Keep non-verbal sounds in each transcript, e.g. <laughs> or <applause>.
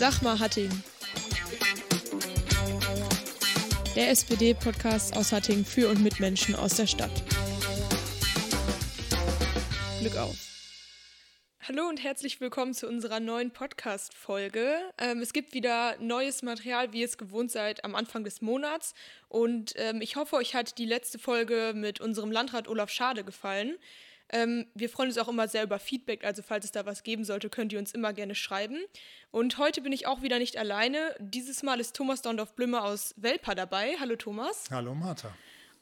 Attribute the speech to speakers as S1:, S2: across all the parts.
S1: Sag mal Hattingen. Der SPD-Podcast aus Hattingen für und mit Menschen aus der Stadt. Glück auf. Hallo und herzlich willkommen zu unserer neuen Podcast-Folge. Ähm, es gibt wieder neues Material, wie ihr es gewohnt seid, am Anfang des Monats. Und ähm, ich hoffe, euch hat die letzte Folge mit unserem Landrat Olaf Schade gefallen. Ähm, wir freuen uns auch immer sehr über Feedback, also falls es da was geben sollte, könnt ihr uns immer gerne schreiben. Und heute bin ich auch wieder nicht alleine. Dieses Mal ist Thomas Dondorf Blümmer aus Welpa dabei. Hallo Thomas.
S2: Hallo Martha.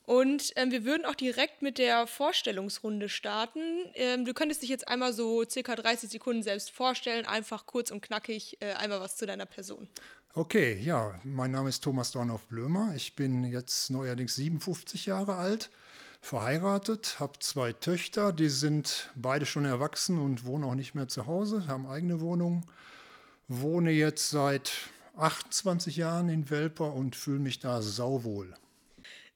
S1: Und ähm, wir würden auch direkt mit der Vorstellungsrunde starten. Ähm, du könntest dich jetzt einmal so circa 30 Sekunden selbst vorstellen, einfach kurz und knackig äh, einmal was zu deiner Person.
S2: Okay, ja, mein Name ist Thomas Dornhoff Blömer. Ich bin jetzt neuerdings 57 Jahre alt, verheiratet, habe zwei Töchter, die sind beide schon erwachsen und wohnen auch nicht mehr zu Hause, haben eigene Wohnungen. Wohne jetzt seit 28 Jahren in Welper und fühle mich da sauwohl.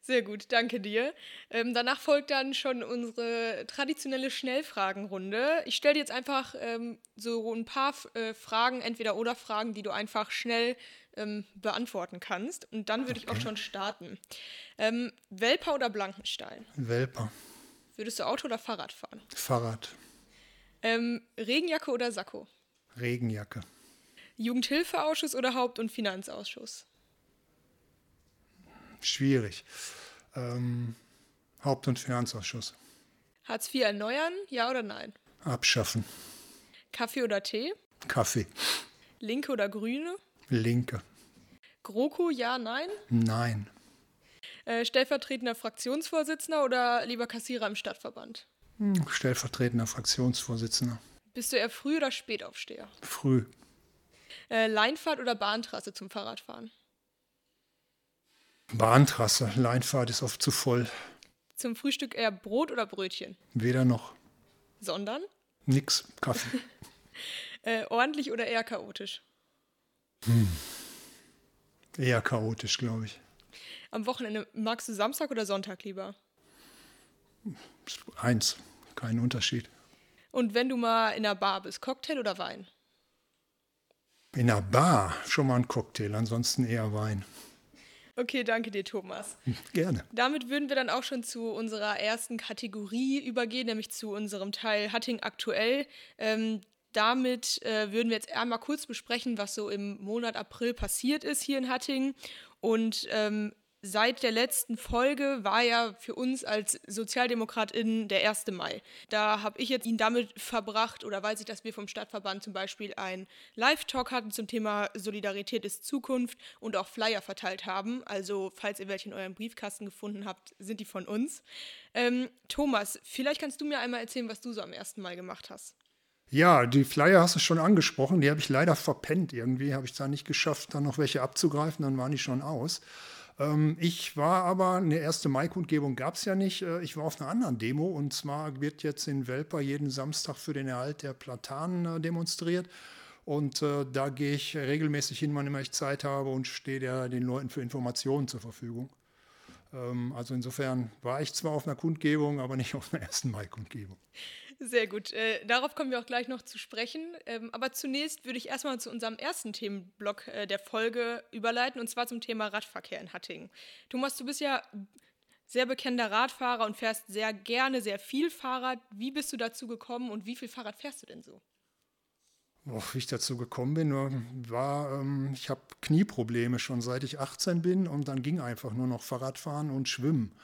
S1: Sehr gut, danke dir. Ähm, danach folgt dann schon unsere traditionelle Schnellfragenrunde. Ich stelle dir jetzt einfach ähm, so ein paar äh, Fragen, entweder oder Fragen, die du einfach schnell ähm, beantworten kannst. Und dann würde okay. ich auch schon starten. Ähm, Welper oder Blankenstein?
S2: Welper.
S1: Würdest du Auto oder Fahrrad fahren?
S2: Fahrrad.
S1: Ähm, Regenjacke oder Sakko?
S2: Regenjacke.
S1: Jugendhilfeausschuss oder Haupt- und Finanzausschuss?
S2: schwierig. Ähm, Haupt- und Finanzausschuss.
S1: Hartz IV erneuern, ja oder nein?
S2: Abschaffen.
S1: Kaffee oder Tee?
S2: Kaffee.
S1: Linke oder Grüne?
S2: Linke.
S1: GroKo, ja, nein?
S2: Nein.
S1: Äh, stellvertretender Fraktionsvorsitzender oder lieber Kassierer im Stadtverband?
S2: Hm, stellvertretender Fraktionsvorsitzender.
S1: Bist du eher Früh- oder Spätaufsteher?
S2: Früh.
S1: Äh, Leinfahrt oder Bahntrasse zum Fahrradfahren?
S2: Bahntrasse, Leinfahrt ist oft zu voll.
S1: Zum Frühstück eher Brot oder Brötchen?
S2: Weder noch.
S1: Sondern?
S2: Nix, Kaffee. <laughs>
S1: äh, ordentlich oder eher chaotisch?
S2: Hm. Eher chaotisch, glaube ich.
S1: Am Wochenende magst du Samstag oder Sonntag lieber?
S2: Eins, kein Unterschied.
S1: Und wenn du mal in einer Bar bist, Cocktail oder Wein?
S2: In einer Bar schon mal ein Cocktail, ansonsten eher Wein.
S1: Okay, danke dir, Thomas.
S2: Gerne.
S1: Damit würden wir dann auch schon zu unserer ersten Kategorie übergehen, nämlich zu unserem Teil Hatting aktuell. Ähm, damit äh, würden wir jetzt einmal kurz besprechen, was so im Monat April passiert ist hier in Hattingen. Und ähm, seit der letzten Folge war ja für uns als SozialdemokratInnen der 1. Mai. Da habe ich jetzt ihn damit verbracht oder weiß ich, dass wir vom Stadtverband zum Beispiel einen Live-Talk hatten zum Thema Solidarität ist Zukunft und auch Flyer verteilt haben. Also, falls ihr welche in eurem Briefkasten gefunden habt, sind die von uns. Ähm, Thomas, vielleicht kannst du mir einmal erzählen, was du so am 1. Mai gemacht hast.
S2: Ja, die Flyer hast du schon angesprochen. Die habe ich leider verpennt. Irgendwie habe ich da nicht geschafft, dann noch welche abzugreifen. Dann waren die schon aus. Ähm, ich war aber, eine erste Mai-Kundgebung gab es ja nicht. Äh, ich war auf einer anderen Demo und zwar wird jetzt in Welper jeden Samstag für den Erhalt der Platanen äh, demonstriert. Und äh, da gehe ich regelmäßig hin, wann immer ich Zeit habe und stehe den Leuten für Informationen zur Verfügung. Ähm, also insofern war ich zwar auf einer Kundgebung, aber nicht auf einer ersten Mai-Kundgebung.
S1: Sehr gut. Äh, darauf kommen wir auch gleich noch zu sprechen. Ähm, aber zunächst würde ich erstmal zu unserem ersten Themenblock äh, der Folge überleiten, und zwar zum Thema Radverkehr in Hattingen. Thomas, du bist ja sehr bekannter Radfahrer und fährst sehr gerne, sehr viel Fahrrad. Wie bist du dazu gekommen und wie viel Fahrrad fährst du denn so?
S2: Oh, wie ich dazu gekommen bin, war, ähm, ich habe Knieprobleme schon seit ich 18 bin und dann ging einfach nur noch Fahrradfahren und Schwimmen.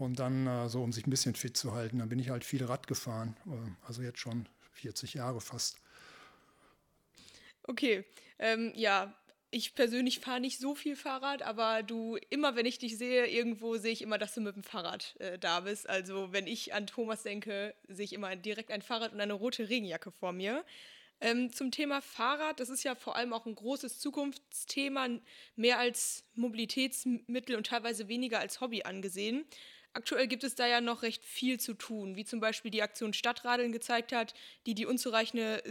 S2: Und dann äh, so, um sich ein bisschen fit zu halten, dann bin ich halt viel Rad gefahren. Äh, also jetzt schon 40 Jahre fast.
S1: Okay, ähm, ja, ich persönlich fahre nicht so viel Fahrrad, aber du, immer wenn ich dich sehe, irgendwo sehe ich immer, dass du mit dem Fahrrad äh, da bist. Also wenn ich an Thomas denke, sehe ich immer direkt ein Fahrrad und eine rote Regenjacke vor mir. Ähm, zum Thema Fahrrad, das ist ja vor allem auch ein großes Zukunftsthema, mehr als Mobilitätsmittel und teilweise weniger als Hobby angesehen. Aktuell gibt es da ja noch recht viel zu tun, wie zum Beispiel die Aktion Stadtradeln gezeigt hat, die die unzureichende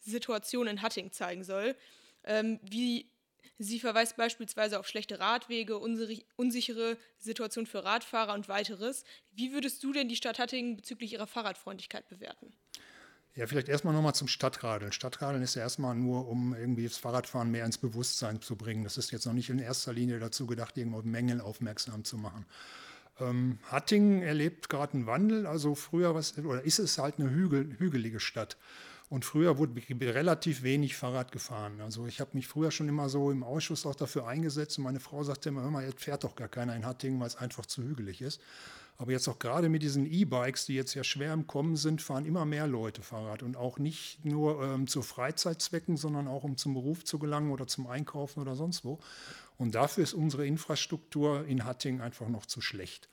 S1: Situation in Hatting zeigen soll. Ähm, wie sie verweist beispielsweise auf schlechte Radwege, unsichere Situation für Radfahrer und weiteres. Wie würdest du denn die Stadt Hattingen bezüglich ihrer Fahrradfreundlichkeit bewerten?
S2: Ja, vielleicht erstmal nochmal zum Stadtradeln. Stadtradeln ist ja erstmal nur, um irgendwie das Fahrradfahren mehr ins Bewusstsein zu bringen. Das ist jetzt noch nicht in erster Linie dazu gedacht, irgendwo Mängel aufmerksam zu machen. Ähm, Hattingen erlebt gerade einen Wandel. Also früher was, oder ist es halt eine Hügel, hügelige Stadt. Und früher wurde relativ wenig Fahrrad gefahren. Also ich habe mich früher schon immer so im Ausschuss auch dafür eingesetzt und meine Frau sagte immer, hör mal, jetzt fährt doch gar keiner in Hattingen, weil es einfach zu hügelig ist. Aber jetzt auch gerade mit diesen E-Bikes, die jetzt ja schwer im Kommen sind, fahren immer mehr Leute Fahrrad. Und auch nicht nur ähm, zu Freizeitzwecken, sondern auch um zum Beruf zu gelangen oder zum Einkaufen oder sonst wo. Und dafür ist unsere Infrastruktur in Hattingen einfach noch zu schlecht.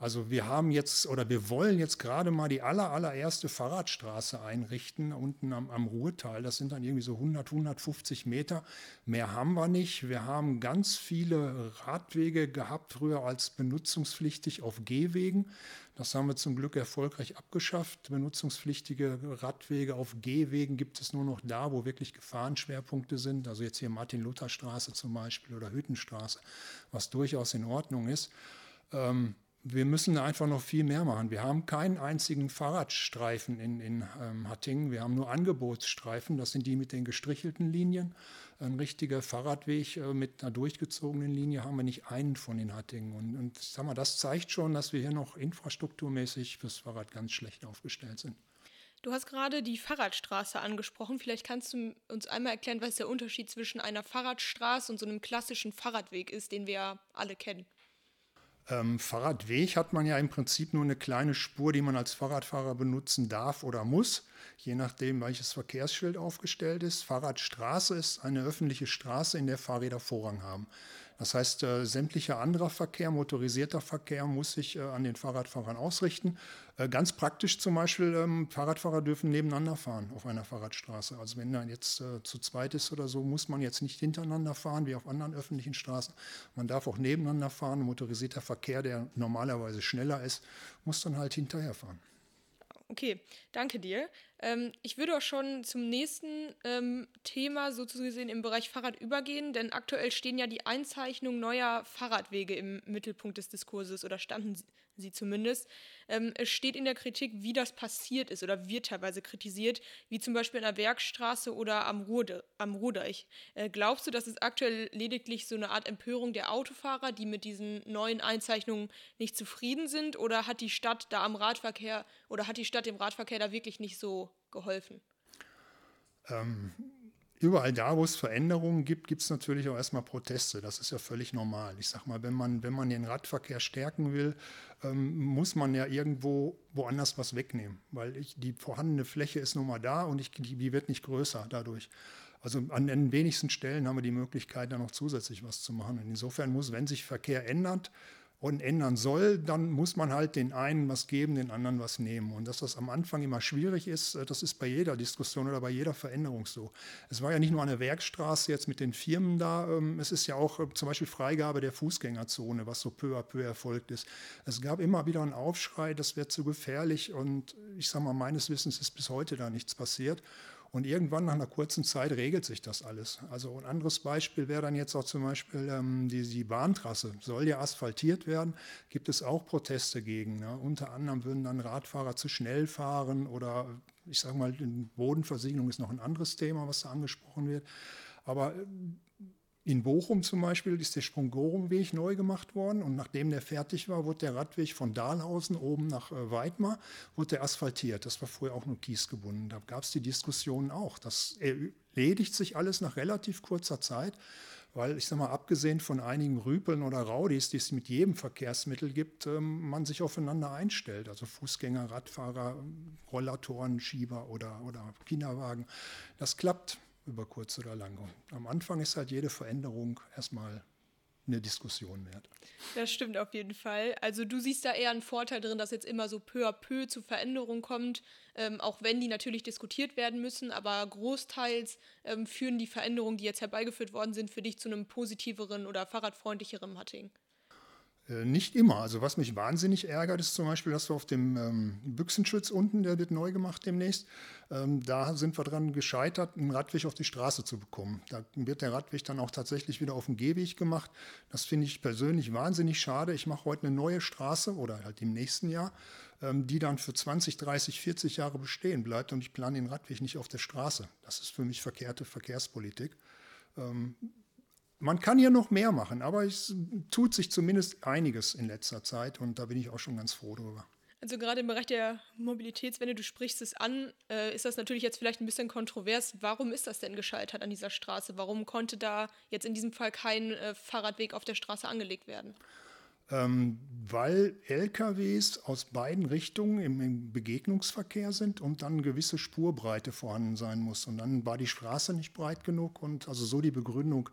S2: Also wir haben jetzt oder wir wollen jetzt gerade mal die aller, allererste Fahrradstraße einrichten unten am, am Ruhrtal. Das sind dann irgendwie so 100, 150 Meter. Mehr haben wir nicht. Wir haben ganz viele Radwege gehabt, früher als benutzungspflichtig auf Gehwegen. Das haben wir zum Glück erfolgreich abgeschafft. Benutzungspflichtige Radwege auf Gehwegen gibt es nur noch da, wo wirklich Gefahrenschwerpunkte sind. Also jetzt hier Martin-Luther-Straße zum Beispiel oder Hüttenstraße, was durchaus in Ordnung ist. Ähm, wir müssen einfach noch viel mehr machen. Wir haben keinen einzigen Fahrradstreifen in, in ähm, Hattingen. Wir haben nur Angebotsstreifen. Das sind die mit den gestrichelten Linien. Ein richtiger Fahrradweg äh, mit einer durchgezogenen Linie haben wir nicht einen von in Hattingen. Und, und sag mal, das zeigt schon, dass wir hier noch infrastrukturmäßig fürs Fahrrad ganz schlecht aufgestellt sind.
S1: Du hast gerade die Fahrradstraße angesprochen. Vielleicht kannst du uns einmal erklären, was der Unterschied zwischen einer Fahrradstraße und so einem klassischen Fahrradweg ist, den wir alle kennen.
S2: Ähm, Fahrradweg hat man ja im Prinzip nur eine kleine Spur, die man als Fahrradfahrer benutzen darf oder muss, je nachdem, welches Verkehrsschild aufgestellt ist. Fahrradstraße ist eine öffentliche Straße, in der Fahrräder Vorrang haben. Das heißt, äh, sämtlicher anderer Verkehr, motorisierter Verkehr muss sich äh, an den Fahrradfahrern ausrichten. Äh, ganz praktisch zum Beispiel, ähm, Fahrradfahrer dürfen nebeneinander fahren auf einer Fahrradstraße. Also wenn da jetzt äh, zu zweit ist oder so, muss man jetzt nicht hintereinander fahren wie auf anderen öffentlichen Straßen. Man darf auch nebeneinander fahren. Motorisierter Verkehr, der normalerweise schneller ist, muss dann halt hinterher fahren.
S1: Okay, danke dir. Ähm, ich würde auch schon zum nächsten ähm, Thema sozusagen im Bereich Fahrrad übergehen, denn aktuell stehen ja die Einzeichnungen neuer Fahrradwege im Mittelpunkt des Diskurses oder standen sie zumindest. Ähm, es steht in der Kritik, wie das passiert ist oder wird teilweise kritisiert, wie zum Beispiel in der Bergstraße oder am, Ruhrde, am Ruhrdeich. Äh, glaubst du, dass es aktuell lediglich so eine Art Empörung der Autofahrer, die mit diesen neuen Einzeichnungen nicht zufrieden sind, oder hat die Stadt da am Radverkehr oder hat die Stadt dem Radverkehr da wirklich nicht so geholfen?
S2: Ähm, überall da, wo es Veränderungen gibt, gibt es natürlich auch erstmal Proteste. Das ist ja völlig normal. Ich sage mal, wenn man, wenn man den Radverkehr stärken will, ähm, muss man ja irgendwo woanders was wegnehmen, weil ich, die vorhandene Fläche ist nun mal da und ich, die, die wird nicht größer dadurch. Also an den wenigsten Stellen haben wir die Möglichkeit, da noch zusätzlich was zu machen. Und insofern muss, wenn sich Verkehr ändert, und ändern soll, dann muss man halt den einen was geben, den anderen was nehmen. Und dass das am Anfang immer schwierig ist, äh, das ist bei jeder Diskussion oder bei jeder Veränderung so. Es war ja nicht nur eine Werkstraße jetzt mit den Firmen da, ähm, es ist ja auch äh, zum Beispiel Freigabe der Fußgängerzone, was so peu à peu erfolgt ist. Es gab immer wieder einen Aufschrei, das wäre zu gefährlich und ich sage mal, meines Wissens ist bis heute da nichts passiert. Und irgendwann nach einer kurzen Zeit regelt sich das alles. Also ein anderes Beispiel wäre dann jetzt auch zum Beispiel ähm, die, die, Bahntrasse. Soll ja asphaltiert werden, gibt es auch Proteste gegen. Ne? Unter anderem würden dann Radfahrer zu schnell fahren oder ich sage mal, Bodenversiegelung ist noch ein anderes Thema, was da angesprochen wird. Aber äh, in Bochum zum Beispiel ist der Sprung-Gorum-Weg neu gemacht worden und nachdem der fertig war, wurde der Radweg von Dahlhausen oben nach äh, Weidmar wurde der asphaltiert. Das war vorher auch nur Kies gebunden. Da gab es die Diskussionen auch. Das erledigt sich alles nach relativ kurzer Zeit, weil ich sage mal, abgesehen von einigen Rüpeln oder Raudis, die es mit jedem Verkehrsmittel gibt, ähm, man sich aufeinander einstellt. Also Fußgänger, Radfahrer, Rollatoren, Schieber oder, oder Kinderwagen. Das klappt über kurz oder lang. Und am Anfang ist halt jede Veränderung erstmal eine Diskussion wert.
S1: Das stimmt auf jeden Fall. Also du siehst da eher einen Vorteil drin, dass jetzt immer so peu à peu zu Veränderungen kommt, ähm, auch wenn die natürlich diskutiert werden müssen, aber großteils ähm, führen die Veränderungen, die jetzt herbeigeführt worden sind, für dich zu einem positiveren oder fahrradfreundlicheren Hatting.
S2: Äh, nicht immer. Also was mich wahnsinnig ärgert, ist zum Beispiel, dass wir auf dem ähm, Büchsenschutz unten, der wird neu gemacht demnächst, ähm, da sind wir dran gescheitert, einen Radweg auf die Straße zu bekommen. Da wird der Radweg dann auch tatsächlich wieder auf den Gehweg gemacht. Das finde ich persönlich wahnsinnig schade. Ich mache heute eine neue Straße oder halt im nächsten Jahr ähm, die dann für 20, 30, 40 Jahre bestehen bleibt und ich plane den Radweg nicht auf der Straße. Das ist für mich verkehrte Verkehrspolitik. Man kann hier noch mehr machen, aber es tut sich zumindest einiges in letzter Zeit und da bin ich auch schon ganz froh drüber.
S1: Also gerade im Bereich der Mobilitätswende, du sprichst es an, äh, ist das natürlich jetzt vielleicht ein bisschen kontrovers. Warum ist das denn gescheitert an dieser Straße? Warum konnte da jetzt in diesem Fall kein äh, Fahrradweg auf der Straße angelegt werden?
S2: Ähm, weil LKWs aus beiden Richtungen im, im, Begegnungsverkehr sind und dann eine gewisse Spurbreite vorhanden sein muss. Und dann war die Straße nicht breit genug und also so die Begründung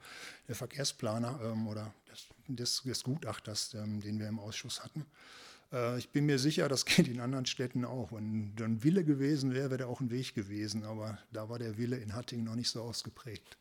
S2: der Verkehrsplaner ähm, oder des, des, des Gutachters, ähm, den wir im Ausschuss hatten. Äh, ich bin mir sicher, das <laughs> geht in anderen Städten auch. Wenn ein Wille gewesen wäre, wäre da auch ein Weg gewesen. Aber da war der Wille in Hattingen noch nicht so ausgeprägt.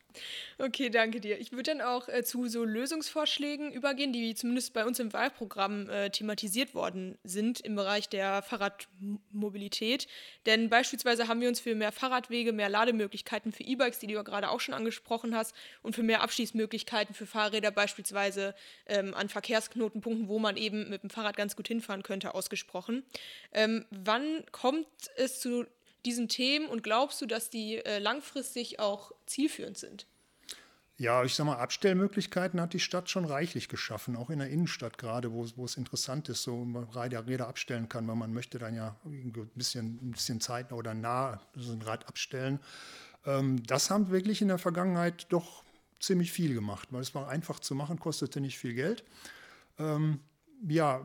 S1: Okay, danke dir. Ich würde dann auch äh, zu so Lösungsvorschlägen übergehen, die zumindest bei uns im Wahlprogramm äh, thematisiert worden sind im Bereich der Fahrradmobilität. Denn beispielsweise haben wir uns für mehr Fahrradwege, mehr Lademöglichkeiten für E-Bikes, die du ja gerade auch schon angesprochen hast, und für mehr Abschließmöglichkeiten für Fahrräder beispielsweise ähm, an Verkehrsknotenpunkten, wo man eben mit dem Fahrrad ganz gut hinfahren könnte, ausgesprochen. Ähm, wann kommt es zu diesen Themen und glaubst du, dass die äh, langfristig auch zielführend sind?
S2: Ja, ich sag mal, Abstellmöglichkeiten hat die Stadt schon reichlich geschaffen, auch in der Innenstadt gerade, wo, wo es interessant ist, so man Räder, Räder abstellen kann, weil man möchte dann ja ein bisschen, ein bisschen Zeit oder nah so ein Rad abstellen. Ähm, das haben wirklich in der Vergangenheit doch ziemlich viel gemacht, weil es war einfach zu machen, kostete nicht viel Geld. Ähm, ja,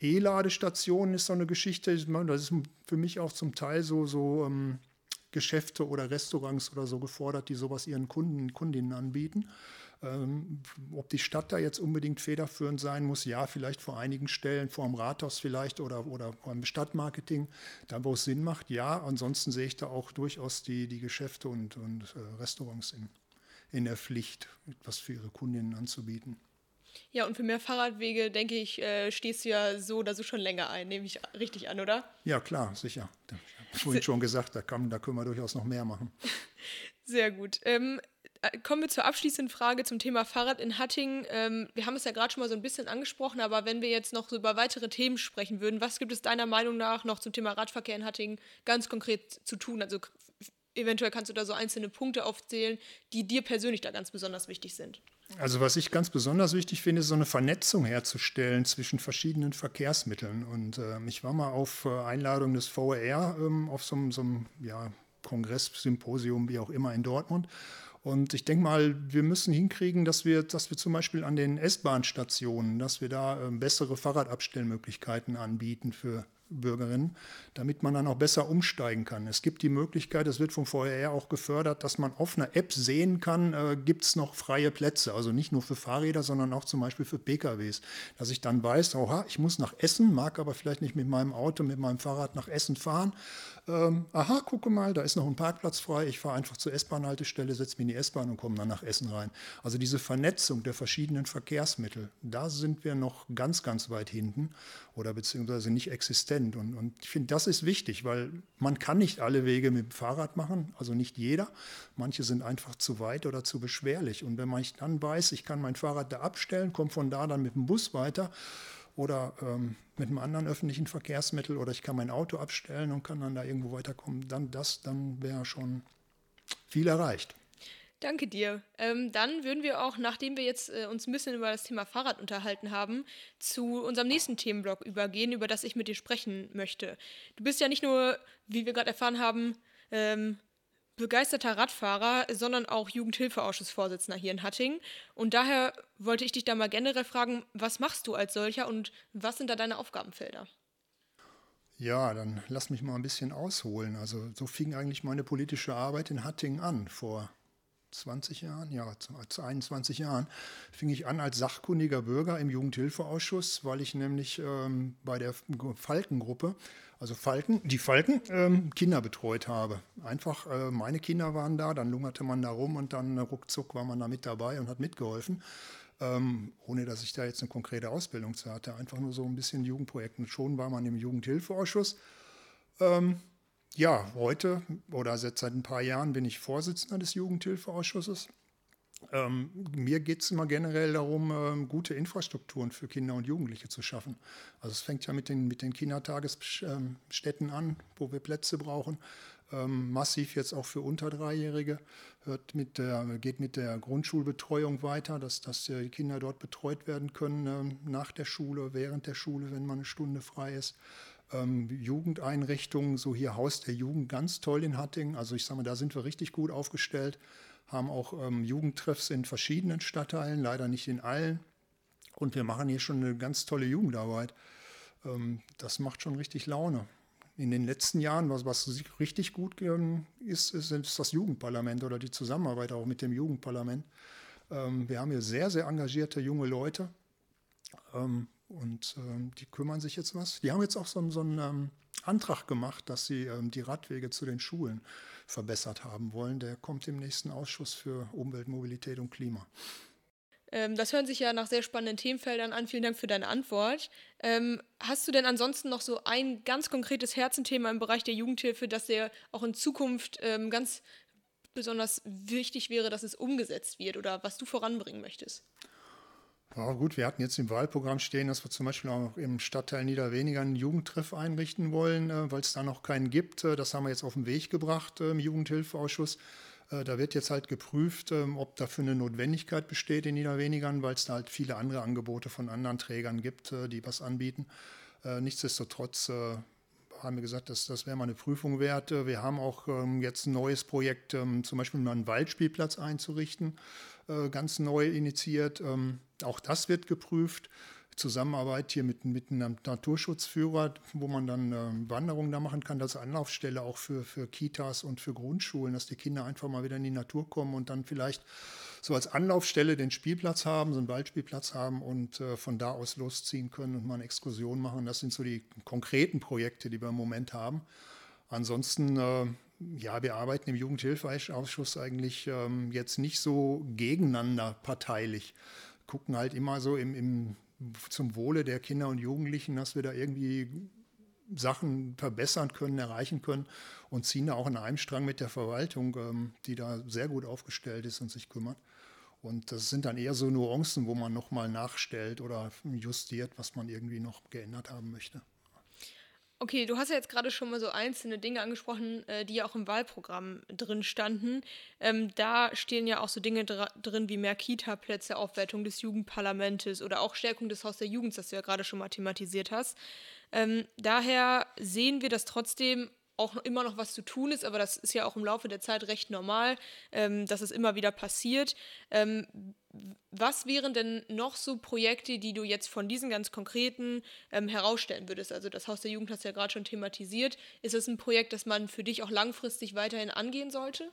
S2: E-Ladestationen ist so eine Geschichte, das ist für mich auch zum Teil so, so ähm, Geschäfte oder Restaurants oder so gefordert, die sowas ihren Kunden, Kundinnen anbieten. Ähm, ob die Stadt da jetzt unbedingt federführend sein muss, ja, vielleicht vor einigen Stellen, vor dem Rathaus vielleicht oder, oder beim Stadtmarketing, da wo es Sinn macht, ja. Ansonsten sehe ich da auch durchaus die, die Geschäfte und, und äh, Restaurants in, in der Pflicht, etwas für ihre Kundinnen anzubieten.
S1: Ja, und für mehr Fahrradwege, denke ich, äh, stehst du ja so oder so schon länger ein, nehme ich richtig an, oder?
S2: Ja, klar, sicher. Ich habe vorhin schon gesagt, da, kann, da können wir durchaus noch mehr machen. <laughs>
S1: Sehr gut. Ähm, äh, kommen wir zur abschließenden Frage zum Thema Fahrrad in Hattingen. Ähm, wir haben es ja gerade schon mal so ein bisschen angesprochen, aber wenn wir jetzt noch so über weitere Themen sprechen würden, was gibt es deiner Meinung nach noch zum Thema Radverkehr in Hattingen ganz konkret zu tun? Also eventuell kannst du da so einzelne Punkte aufzählen, die dir persönlich da ganz besonders wichtig sind.
S2: Also was ich ganz besonders wichtig finde, ist so eine Vernetzung herzustellen zwischen verschiedenen Verkehrsmitteln. Und äh, ich war mal auf äh, Einladung des VR ähm, auf so, einem ja, Kongress, wie auch immer in Dortmund. Und ich denke mal, wir müssen hinkriegen, dass wir, dass wir zum Beispiel an den S-Bahn-Stationen, dass wir da äh, bessere Fahrradabstellmöglichkeiten anbieten für Bürgerinnen, damit man dann auch besser umsteigen kann. Es gibt die Möglichkeit, das wird vom VR auch gefördert, dass man auf einer App sehen kann, äh, gibt es noch freie Plätze. Also nicht nur für Fahrräder, sondern auch zum Beispiel für PKWs. Dass ich dann weiß, oha, ich muss nach Essen, mag aber vielleicht nicht mit meinem Auto, mit meinem Fahrrad nach Essen fahren. Ähm, aha, gucke mal, da ist noch ein Parkplatz frei. Ich fahre einfach zur S-Bahn-Haltestelle, setze mich in die S-Bahn und komme dann nach Essen rein. Also diese Vernetzung der verschiedenen Verkehrsmittel, da sind wir noch ganz, ganz weit hinten oder beziehungsweise nicht existent. Und, und ich finde, das ist wichtig, weil man kann nicht alle Wege mit dem Fahrrad machen, also nicht jeder. Manche sind einfach zu weit oder zu beschwerlich. Und wenn man dann weiß, ich kann mein Fahrrad da abstellen, komme von da dann mit dem Bus weiter, oder ähm, mit einem anderen öffentlichen Verkehrsmittel oder ich kann mein Auto abstellen und kann dann da irgendwo weiterkommen, dann das, dann wäre schon viel erreicht.
S1: Danke dir. Ähm, dann würden wir auch, nachdem wir jetzt äh, uns ein bisschen über das Thema Fahrrad unterhalten haben, zu unserem nächsten Themenblock übergehen, über das ich mit dir sprechen möchte. Du bist ja nicht nur, wie wir gerade erfahren haben, ähm, begeisterter Radfahrer, sondern auch Jugendhilfeausschussvorsitzender hier in Hattingen. Und daher wollte ich dich da mal generell fragen, was machst du als solcher und was sind da deine Aufgabenfelder?
S2: Ja, dann lass mich mal ein bisschen ausholen. Also so fing eigentlich meine politische Arbeit in Hattingen an vor 20 Jahren, ja, zu 21 Jahren, fing ich an als sachkundiger Bürger im Jugendhilfeausschuss, weil ich nämlich ähm, bei der Falkengruppe also Falken, die Falken, ähm, Kinder betreut habe. Einfach, äh, meine Kinder waren da, dann lungerte man da rum und dann ruckzuck war man da mit dabei und hat mitgeholfen. Ähm, ohne dass ich da jetzt eine konkrete Ausbildung zu hatte. Einfach nur so ein bisschen Jugendprojekten. Schon war man im Jugendhilfeausschuss. Ähm, ja, heute oder seit, seit ein paar Jahren bin ich Vorsitzender des Jugendhilfeausschusses. Ähm, mir geht es immer generell darum, ähm, gute Infrastrukturen für Kinder und Jugendliche zu schaffen. Also es fängt ja mit den, mit den Kindertagesstätten an, wo wir Plätze brauchen. Ähm, massiv jetzt auch für unter Dreijährige. Hört mit der, geht mit der Grundschulbetreuung weiter, dass, dass die Kinder dort betreut werden können ähm, nach der Schule, während der Schule, wenn mal eine Stunde frei ist. Ähm, Jugendeinrichtungen, so hier Haus der Jugend, ganz toll in Hattingen. Also ich sage mal, da sind wir richtig gut aufgestellt haben auch ähm, Jugendtreffs in verschiedenen Stadtteilen, leider nicht in allen. Und wir machen hier schon eine ganz tolle Jugendarbeit. Ähm, das macht schon richtig Laune. In den letzten Jahren, was, was richtig gut ähm, ist, ist, ist, das Jugendparlament oder die Zusammenarbeit auch mit dem Jugendparlament. Ähm, wir haben hier sehr, sehr engagierte junge Leute. Ähm, und ähm, die kümmern sich jetzt was. Die haben jetzt auch so, so einen Antrag gemacht, dass sie die Radwege zu den Schulen verbessert haben wollen. Der kommt im nächsten Ausschuss für Umwelt, Mobilität und Klima.
S1: Ähm, das hören sich ja nach sehr spannenden Themenfeldern an. Vielen Dank für deine Antwort. Ähm, hast du denn ansonsten noch so ein ganz konkretes Herzenthema im Bereich der Jugendhilfe, das dir auch in Zukunft ähm, ganz besonders wichtig wäre, dass es umgesetzt wird oder was du voranbringen möchtest?
S2: Ja, gut, wir hatten jetzt im Wahlprogramm stehen, dass wir zum Beispiel auch im Stadtteil Niederweniger einen Jugendtreff einrichten wollen, äh, weil es da noch keinen gibt. Äh, das haben wir jetzt auf den Weg gebracht äh, im Jugendhilfeausschuss. Da wird jetzt halt geprüft, ähm, ob dafür eine Notwendigkeit besteht in Niederwenigern, weil es da halt viele andere Angebote von anderen Trägern gibt, die was anbieten. Nichtsdestotrotz haben wir gesagt, dass das wäre mal eine Prüfung wert. Wir haben auch ähm, jetzt ein neues Projekt, ähm, zum Beispiel mal einen Waldspielplatz einzurichten. Ganz neu initiiert. Auch das wird geprüft. Zusammenarbeit hier mit, mit einem Naturschutzführer, wo man dann äh, Wanderungen da machen kann, als Anlaufstelle auch für, für Kitas und für Grundschulen, dass die Kinder einfach mal wieder in die Natur kommen und dann vielleicht so als Anlaufstelle den Spielplatz haben, so einen Waldspielplatz haben und äh, von da aus losziehen können und mal eine Exkursion machen. Das sind so die konkreten Projekte, die wir im Moment haben. Ansonsten äh, ja, wir arbeiten im Jugendhilfeausschuss eigentlich ähm, jetzt nicht so gegeneinander parteilich. Gucken halt immer so im, im, zum Wohle der Kinder und Jugendlichen, dass wir da irgendwie Sachen verbessern können, erreichen können und ziehen da auch in einem Strang mit der Verwaltung, ähm, die da sehr gut aufgestellt ist und sich kümmert. Und das sind dann eher so Nuancen, wo man nochmal nachstellt oder justiert, was man irgendwie noch geändert haben möchte.
S1: Okay, du hast ja jetzt gerade schon mal so einzelne Dinge angesprochen, äh, die ja auch im Wahlprogramm drin standen. Ähm, da stehen ja auch so Dinge drin wie mehr Kita-Plätze, Aufwertung des Jugendparlamentes oder auch Stärkung des Haus der Jugend, das du ja gerade schon mal thematisiert hast. Ähm, daher sehen wir, dass trotzdem auch immer noch was zu tun ist, aber das ist ja auch im Laufe der Zeit recht normal, ähm, dass es immer wieder passiert. Ähm, was wären denn noch so Projekte, die du jetzt von diesen ganz konkreten ähm, herausstellen würdest? Also das Haus der Jugend hast du ja gerade schon thematisiert. Ist es ein Projekt, das man für dich auch langfristig weiterhin angehen sollte?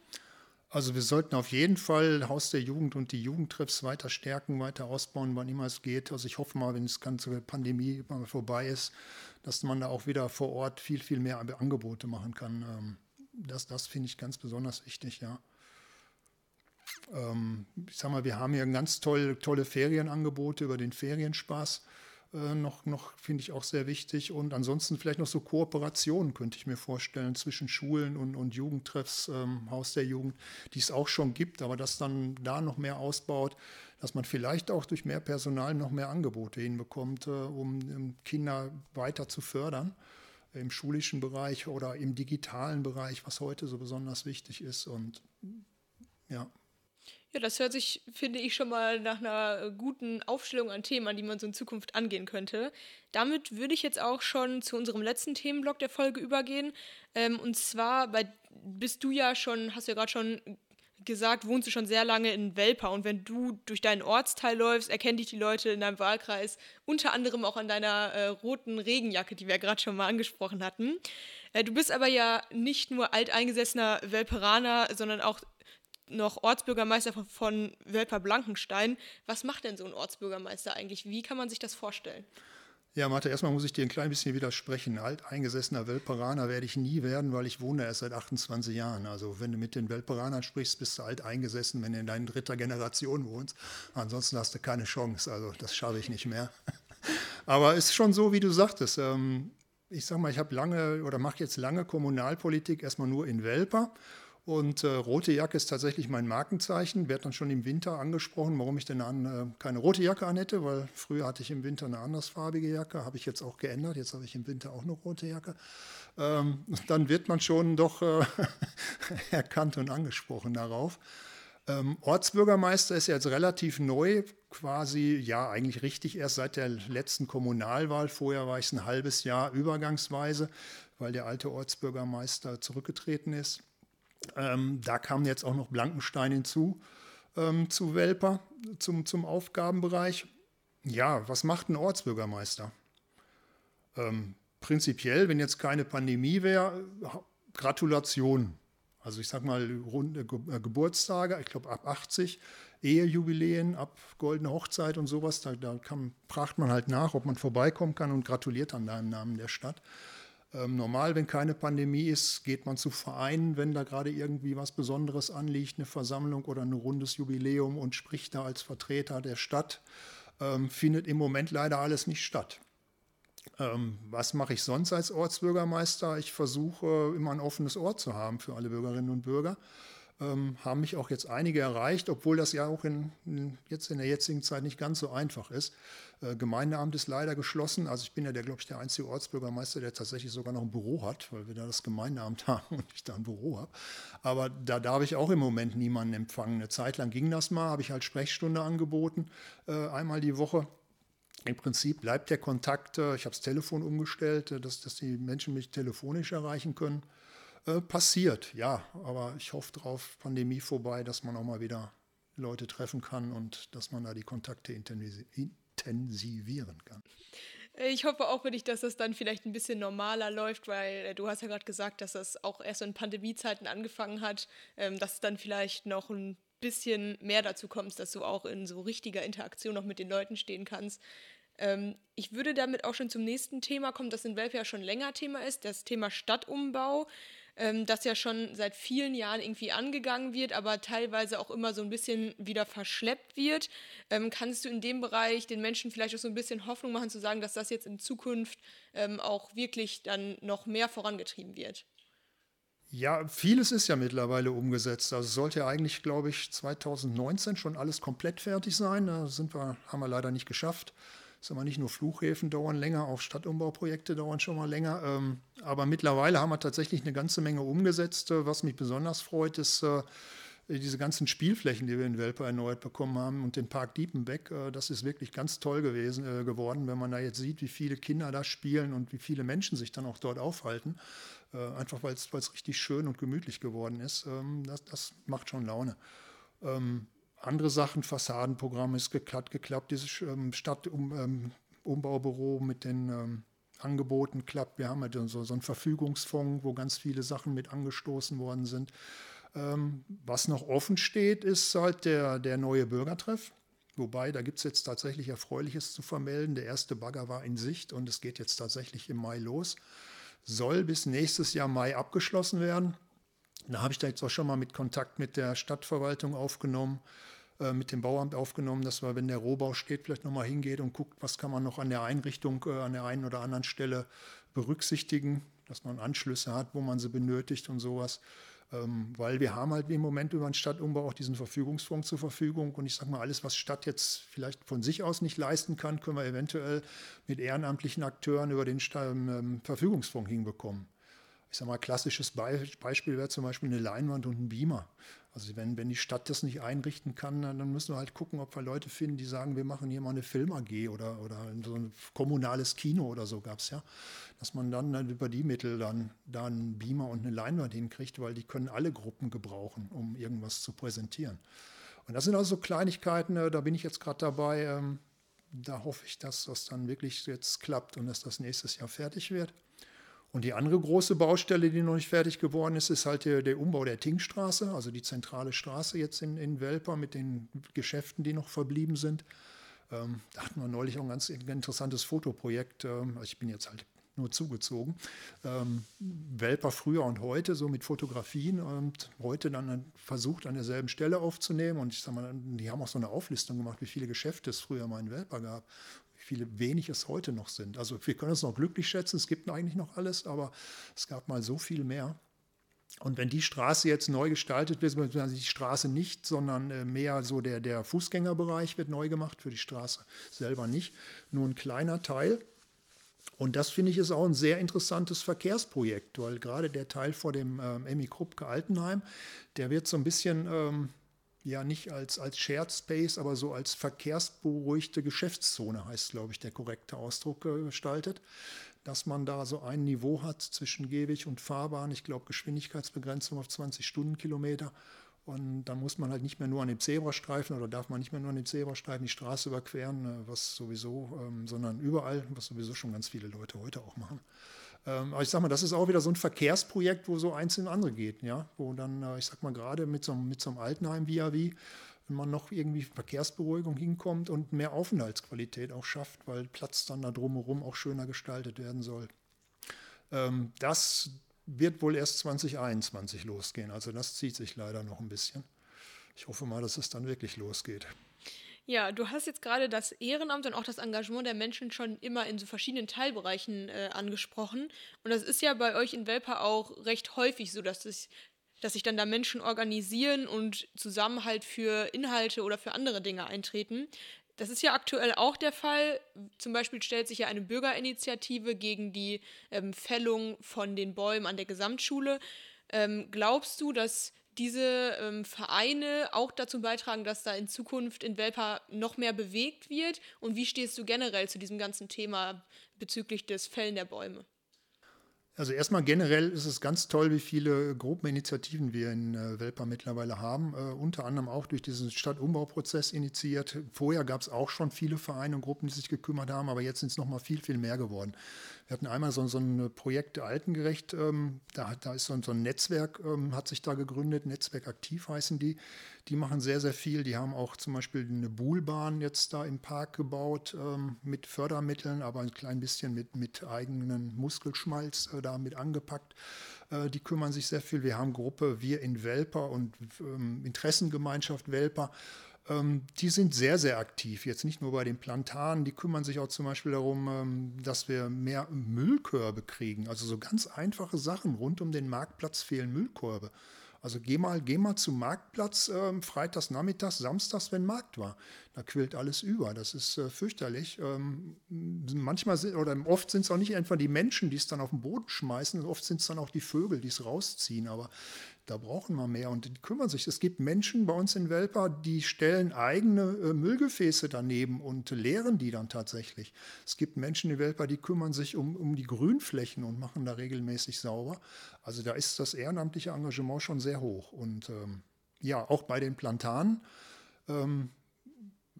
S2: Also wir sollten auf jeden Fall Haus der Jugend und die Jugendtreffs weiter stärken, weiter ausbauen, wann immer es geht. Also ich hoffe mal, wenn das ganze Pandemie vorbei ist, dass man da auch wieder vor Ort viel, viel mehr Angebote machen kann. Ähm, das, das finde ich ganz besonders wichtig, ja. Ähm, ich sag mal, wir haben hier ganz toll, tolle Ferienangebote über den Ferienspaß. Äh, noch, noch finde ich auch sehr wichtig. Und ansonsten vielleicht noch so Kooperationen, könnte ich mir vorstellen, zwischen Schulen und, und Jugendtreffs, ähm, Haus der Jugend, die es auch schon gibt, aber das dann da noch mehr ausbaut, dass man vielleicht auch durch mehr Personal noch mehr Angebote hinbekommt, äh, um, um Kinder weiter zu fördern im schulischen Bereich oder im digitalen Bereich, was heute so besonders wichtig ist. Und ja.
S1: Ja, das hört sich, finde ich, schon mal nach einer guten Aufstellung an Themen an, die man so in Zukunft angehen könnte. Damit würde ich jetzt auch schon zu unserem letzten Themenblock der Folge übergehen. Ähm, und zwar bei, bist du ja schon, hast du ja gerade schon gesagt, wohnst du schon sehr lange in Welper und wenn du durch deinen Ortsteil läufst, erkennen dich die Leute in deinem Wahlkreis unter anderem auch an deiner äh, roten Regenjacke, die wir gerade schon mal angesprochen hatten. Äh, du bist aber ja nicht nur alteingesessener Welperaner, sondern auch noch Ortsbürgermeister von, von Welper-Blankenstein. Was macht denn so ein Ortsbürgermeister eigentlich? Wie kann man sich das vorstellen?
S2: Ja, Martha, erstmal muss ich dir ein klein bisschen widersprechen. Alteingesessener Welperaner werde ich nie werden, weil ich wohne erst seit 28 Jahren. Also wenn du mit den Welperanern sprichst, bist du alteingesessen, wenn du in deiner dritter Generation wohnst. Ansonsten hast du keine Chance. Also das schaffe ich nicht mehr. <laughs> Aber es ist schon so, wie du sagtest. Ähm, ich sage mal, ich habe lange oder mache jetzt lange Kommunalpolitik erstmal nur in Welper Und äh, rote Jacke ist tatsächlich mein Markenzeichen. Werd dann schon im Winter angesprochen, warum ich denn an, äh, keine rote Jacke anhätte, weil früher hatte ich im Winter eine andersfarbige Jacke, habe ich jetzt auch geändert. Jetzt habe ich im Winter auch eine rote Jacke. Ähm, <laughs> dann wird man schon doch äh, <laughs> erkannt und angesprochen darauf. Ähm, Ortsbürgermeister ist jetzt relativ neu, quasi, ja, eigentlich richtig erst seit der letzten Kommunalwahl. Vorher war ich ein halbes Jahr übergangsweise, weil der alte Ortsbürgermeister zurückgetreten ist. Ähm, da kam jetzt auch noch Blankenstein hinzu ähm, zu Welper, zum, zum Aufgabenbereich. Ja, was macht ein Ortsbürgermeister? Ähm, prinzipiell, wenn jetzt keine Pandemie wäre, Gratulation. Also ich sage mal runde äh, Geburtstage, ich glaube ab 80, Ehejubiläen, ab goldene Hochzeit und sowas, da, da kann, fragt man halt nach, ob man vorbeikommen kann und gratuliert dann da im Namen der Stadt. Ähm, normal, wenn keine Pandemie ist, geht man zu Vereinen, wenn da gerade irgendwie was Besonderes anliegt, eine Versammlung oder ein rundes Jubiläum und spricht da als Vertreter der Stadt. Ähm, findet im Moment leider alles nicht statt. Ähm, was mache ich sonst als Ortsbürgermeister? Ich versuche immer ein offenes Ohr zu haben für alle Bürgerinnen und Bürger. Ähm, haben mich auch jetzt einige erreicht, obwohl das ja auch in, in, jetzt in der jetzigen Zeit nicht ganz so einfach ist. Äh, Gemeindeamt ist leider geschlossen. Also ich bin ja, der, glaube ich, der einzige Ortsbürgermeister, der tatsächlich sogar noch ein Büro hat, weil wir da das Gemeindeamt <laughs> haben und ich da ein Büro habe. Aber da darf ich auch im Moment niemanden empfangen. Eine Zeit lang ging das mal, habe ich halt Sprechstunde angeboten, äh, einmal die Woche im Prinzip bleibt der Kontakt, äh, ich habe das Telefon umgestellt, äh, dass, dass die Menschen mich telefonisch erreichen können. Äh, passiert, ja, aber ich hoffe drauf, Pandemie vorbei, dass man auch mal wieder Leute treffen kann und dass man da die Kontakte intensivieren kann.
S1: Ich hoffe auch für dich, dass es dann vielleicht ein bisschen normaler läuft, weil du hast ja gerade gesagt, dass das auch erst in Pandemiezeiten angefangen hat, ähm, dass es dann vielleicht noch ein bisschen mehr dazu kommst, dass du auch in so richtiger Interaktion noch mit den Leuten stehen kannst. Ähm, ich würde damit auch schon zum nächsten Thema kommen, das in Welfare ja schon länger Thema ist, das Thema Stadtumbau, ähm, das ja schon seit vielen Jahren irgendwie angegangen wird, aber teilweise auch immer so ein bisschen wieder verschleppt wird. Ähm, kannst du in dem Bereich den Menschen vielleicht auch so ein bisschen Hoffnung machen, zu sagen, dass das jetzt in Zukunft ähm, auch wirklich dann noch mehr vorangetrieben wird?
S2: Ja, vieles ist ja mittlerweile umgesetzt. Also sollte eigentlich, glaube ich, 2019 schon alles komplett fertig sein. Da sind wir, haben wir leider nicht geschafft. Sagen wir nicht nur Flughäfen dauern länger, auch Stadtumbauprojekte dauern schon mal länger. Ähm, aber mittlerweile haben wir tatsächlich eine ganze Menge umgesetzt. Äh, was mich besonders freut, ist äh, diese ganzen Spielflächen, die wir in Welper erneuert bekommen haben und den Park Diepenbeck. Äh, das ist wirklich ganz toll gewesen, geworden, wenn man da jetzt sieht, wie viele Kinder da spielen und wie viele Menschen sich dann auch dort aufhalten. Einfach weil es richtig schön und gemütlich geworden ist. Ähm, das, das macht schon Laune. Ähm, andere Sachen, Fassadenprogramm ist geklappt, geklappt dieses ähm, Stadtumbau-Büro mit den ähm, Angeboten klappt. Wir haben halt so, so einen Verfügungsfonds, wo ganz viele Sachen mit angestoßen worden sind. Ähm, was noch offen steht, ist halt der, der neue Bürgertreff. Wobei, da gibt es jetzt tatsächlich Erfreuliches zu vermelden. Der erste Bagger war in Sicht und es geht jetzt tatsächlich im Mai los. Soll bis nächstes Jahr Mai abgeschlossen werden. Da habe ich da jetzt auch schon mal mit Kontakt mit der Stadtverwaltung aufgenommen. Äh, mit dem Bauamt aufgenommen, dass man, wenn der Rohbau steht, vielleicht nochmal hingeht und guckt, was kann man noch an der Einrichtung äh, an der einen oder anderen Stelle berücksichtigen, dass man Anschlüsse hat, wo man sie benötigt und sowas. Ähm, weil wir haben halt im Moment über den Stadtumbau auch diesen Verfügungsfonds zur Verfügung. Und ich sage mal, alles, was Stadt jetzt vielleicht von sich aus nicht leisten kann, können wir eventuell mit ehrenamtlichen Akteuren über den ähm, Verfügungsfonds hinbekommen. Ich sage mal, klassisches Beispiel wäre zum Beispiel eine Leinwand und ein Beamer. Also wenn, wenn die Stadt das nicht einrichten kann, dann müssen wir halt gucken, ob wir Leute finden, die sagen, wir machen hier mal eine Film-AG oder, oder so ein kommunales Kino oder so gab es ja. Dass man dann, dann über die Mittel dann da einen Beamer und eine Leinwand hinkriegt, weil die können alle Gruppen gebrauchen, um irgendwas zu präsentieren. Und das sind also so Kleinigkeiten, äh, da bin ich jetzt gerade dabei. Ähm, da hoffe ich, dass das dann wirklich jetzt klappt und dass das nächstes Jahr fertig wird. Und die andere große Baustelle, die noch nicht fertig geworden ist, ist halt der, der Umbau der Tingstraße, also die zentrale Straße jetzt in, in Welper mit den Geschäften, die noch verblieben sind. Ähm, da hatten wir neulich auch ein ganz interessantes Fotoprojekt. Ähm, also ich bin jetzt halt nur zugezogen. Ähm, Welper früher und heute, so mit Fotografien und heute dann versucht, an derselben Stelle aufzunehmen. Und ich sag mal, die haben auch so eine Auflistung gemacht, wie viele Geschäfte es früher mal in Welper gab viele wenig es heute noch sind. Also wir können uns noch glücklich schätzen, es gibt eigentlich noch alles, aber es gab mal so viel mehr. Und wenn die Straße jetzt neu gestaltet wird, also die Straße nicht, sondern äh, mehr so der, der Fußgängerbereich wird neu gemacht, für die Straße selber nicht, nur ein kleiner Teil. Und das finde ich ist auch ein sehr interessantes Verkehrsprojekt, weil gerade der Teil vor dem ähm, Emmy Kruppke Altenheim, der wird so ein bisschen ähm, ja nicht als, als Shared Space, aber so als verkehrsberuhigte Geschäftszone, heißt, glaube ich, der korrekte Ausdruck gestaltet. Dass man da so ein Niveau hat zwischen Gehweg und Fahrbahn, ich glaube Geschwindigkeitsbegrenzung auf 20 Stundenkilometer. Und dann muss man halt nicht mehr nur an dem Zebrastreifen oder darf man nicht mehr nur an dem Zebrastreifen die Straße überqueren, äh, was sowieso, ähm, sondern überall, was sowieso schon ganz viele Leute heute auch machen. Ähm, aber ich sag mal, das ist auch wieder so ein Verkehrsprojekt, wo so eins in andere geht, ja, wo dann, äh, ich sag mal, gerade mit so, mit so einem Altenheim via wie, wenn man noch irgendwie Verkehrsberuhigung hinkommt und mehr Aufenthaltsqualität auch schafft, weil Platz dann da drumherum auch schöner gestaltet werden soll. Ähm, das wird wohl erst 2021 losgehen. Also das zieht sich leider noch ein bisschen. Ich hoffe mal, dass es dann wirklich losgeht.
S1: Ja, du hast jetzt gerade das Ehrenamt und auch das Engagement der Menschen schon immer in so verschiedenen Teilbereichen äh, angesprochen. Und das ist ja bei euch in Welpa auch recht häufig so, dass, es, dass sich dann da Menschen organisieren und zusammen halt für Inhalte oder für andere Dinge eintreten. Das ist ja aktuell auch der Fall. Zum Beispiel stellt sich ja eine Bürgerinitiative gegen die ähm, Fällung von den Bäumen an der Gesamtschule. Ähm, glaubst du, dass diese ähm, Vereine auch dazu beitragen, dass da in Zukunft in Welpa noch mehr bewegt wird? Und wie stehst du generell zu diesem ganzen Thema bezüglich des Fällen der Bäume?
S2: Also erstmal generell ist es ganz toll, wie viele Gruppeninitiativen wir in äh, Welpa mittlerweile haben. Äh, unter anderem auch durch diesen Stadtumbauprozess initiiert. Vorher gab es auch schon viele Vereine und Gruppen, die sich gekümmert haben, aber jetzt sind es noch mal viel, viel mehr geworden. Wir hatten einmal so, so ein Projekt Altengerecht, ähm, da, da ist so, so ein Netzwerk, ähm, hat sich da gegründet, Netzwerk aktiv heißen die. Die machen sehr, sehr viel. Die haben auch zum Beispiel eine Buhlbahn jetzt da im Park gebaut ähm, mit Fördermitteln, aber ein klein bisschen mit, mit eigenen Muskelschmalz äh, da mit angepackt. Äh, die kümmern sich sehr viel. Wir haben Gruppe Wir in Welper und ähm, Interessengemeinschaft Welper. Ähm, die sind sehr, sehr aktiv. Jetzt nicht nur bei den Plantanen, die kümmern sich auch zum Beispiel darum, ähm, dass wir mehr Müllkörbe kriegen. Also so ganz einfache Sachen. Rund um den Marktplatz fehlen Müllkörbe. Also geh mal, geh mal zum Marktplatz ähm, freitags, nachmittags, samstags, wenn Markt war. Da quillt alles über. Das ist äh, fürchterlich. Ähm, manchmal sind, oder oft sind es auch nicht einfach die Menschen, die es dann auf den Boden schmeißen, oft sind es dann auch die Vögel, die es rausziehen. Aber da brauchen wir mehr und die kümmern sich. Es gibt Menschen bei uns in Welpa, die stellen eigene äh, Müllgefäße daneben und leeren die dann tatsächlich. Es gibt Menschen in Welpa, die kümmern sich um, um die Grünflächen und machen da regelmäßig sauber. Also da ist das ehrenamtliche Engagement schon sehr hoch. Und ähm, ja, auch bei den Plantanen. Ähm,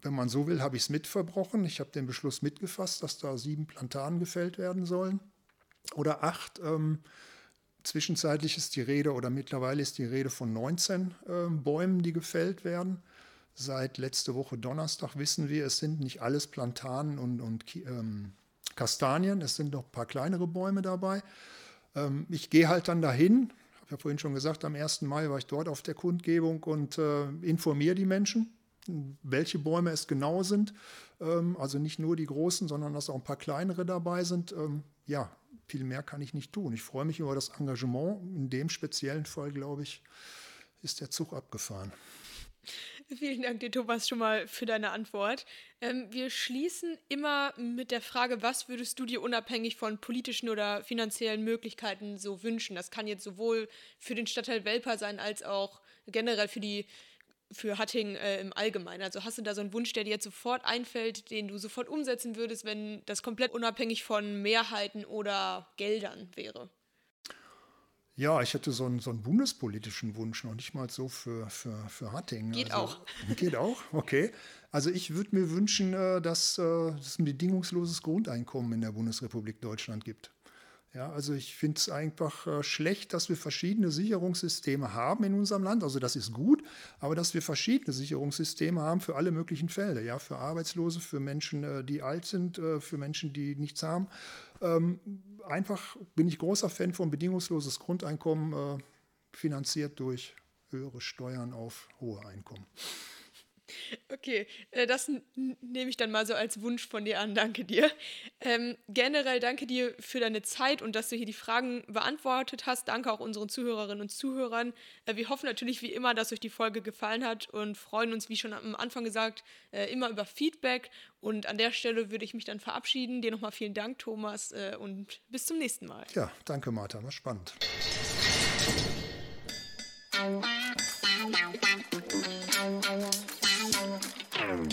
S2: wenn man so will, habe ich es mitverbrochen. Ich habe den Beschluss mitgefasst, dass da sieben Plantanen gefällt werden sollen oder acht. Ähm, Zwischenzeitlich ist die Rede oder mittlerweile ist die Rede von 19 äh, Bäumen, die gefällt werden. Seit letzte Woche Donnerstag wissen wir, es sind nicht alles Plantanen und, und ähm, Kastanien, es sind noch ein paar kleinere Bäume dabei. Ähm, ich gehe halt dann dahin, habe ja vorhin schon gesagt, am 1. Mai war ich dort auf der Kundgebung und äh, informiere die Menschen, welche Bäume es genau sind. Ähm, also nicht nur die großen, sondern dass auch ein paar kleinere dabei sind. Ähm, ja, viel mehr kann ich nicht tun. Ich freue mich über das Engagement. In dem speziellen Fall, glaube ich, ist der Zug abgefahren.
S1: Vielen Dank dir, Thomas, schon mal für deine Antwort. Ähm, wir schließen immer mit der Frage, was würdest du dir unabhängig von politischen oder finanziellen Möglichkeiten so wünschen? Das kann jetzt sowohl für den Stadtteil Welper sein, als auch generell für die für Hatting äh, im Allgemeinen? Also hast du da so einen Wunsch, der dir jetzt sofort einfällt, den du sofort umsetzen würdest, wenn das komplett unabhängig von Mehrheiten oder Geldern wäre?
S2: Ja, ich hätte so einen, so einen bundespolitischen Wunsch, noch nicht mal so für, für, für Hatting.
S1: Geht
S2: also,
S1: auch. <laughs>
S2: Geht auch, okay. Also ich würde mir wünschen, äh, dass, äh, dass es ein bedingungsloses Grundeinkommen in der Bundesrepublik Deutschland gibt. Ja, also ich finde es einfach äh, schlecht, dass wir verschiedene Sicherungssysteme haben in unserem Land. Also das ist gut, aber dass wir verschiedene Sicherungssysteme haben für alle möglichen Fälle. Ja, für Arbeitslose, für Menschen, äh, die alt sind, äh, für Menschen, die nichts haben. Ähm, einfach bin ich großer Fan von bedingungsloses Grundeinkommen, äh, finanziert durch höhere Steuern auf hohe Einkommen.
S1: Okay, äh, das nehme ich dann mal so als Wunsch von dir an. Danke dir. Ähm, generell danke dir für deine Zeit und dass du hier die Fragen beantwortet hast. Danke auch unseren Zuhörerinnen und Zuhörern. Äh, wir hoffen natürlich wie immer, dass euch die Folge gefallen hat und freuen uns, wie schon am Anfang gesagt, äh, immer über Feedback. Und an der Stelle würde ich mich dann verabschieden. Dir nochmal vielen Dank, Thomas, äh, und bis zum nächsten Mal.
S2: Ja, danke, Martha. War spannend.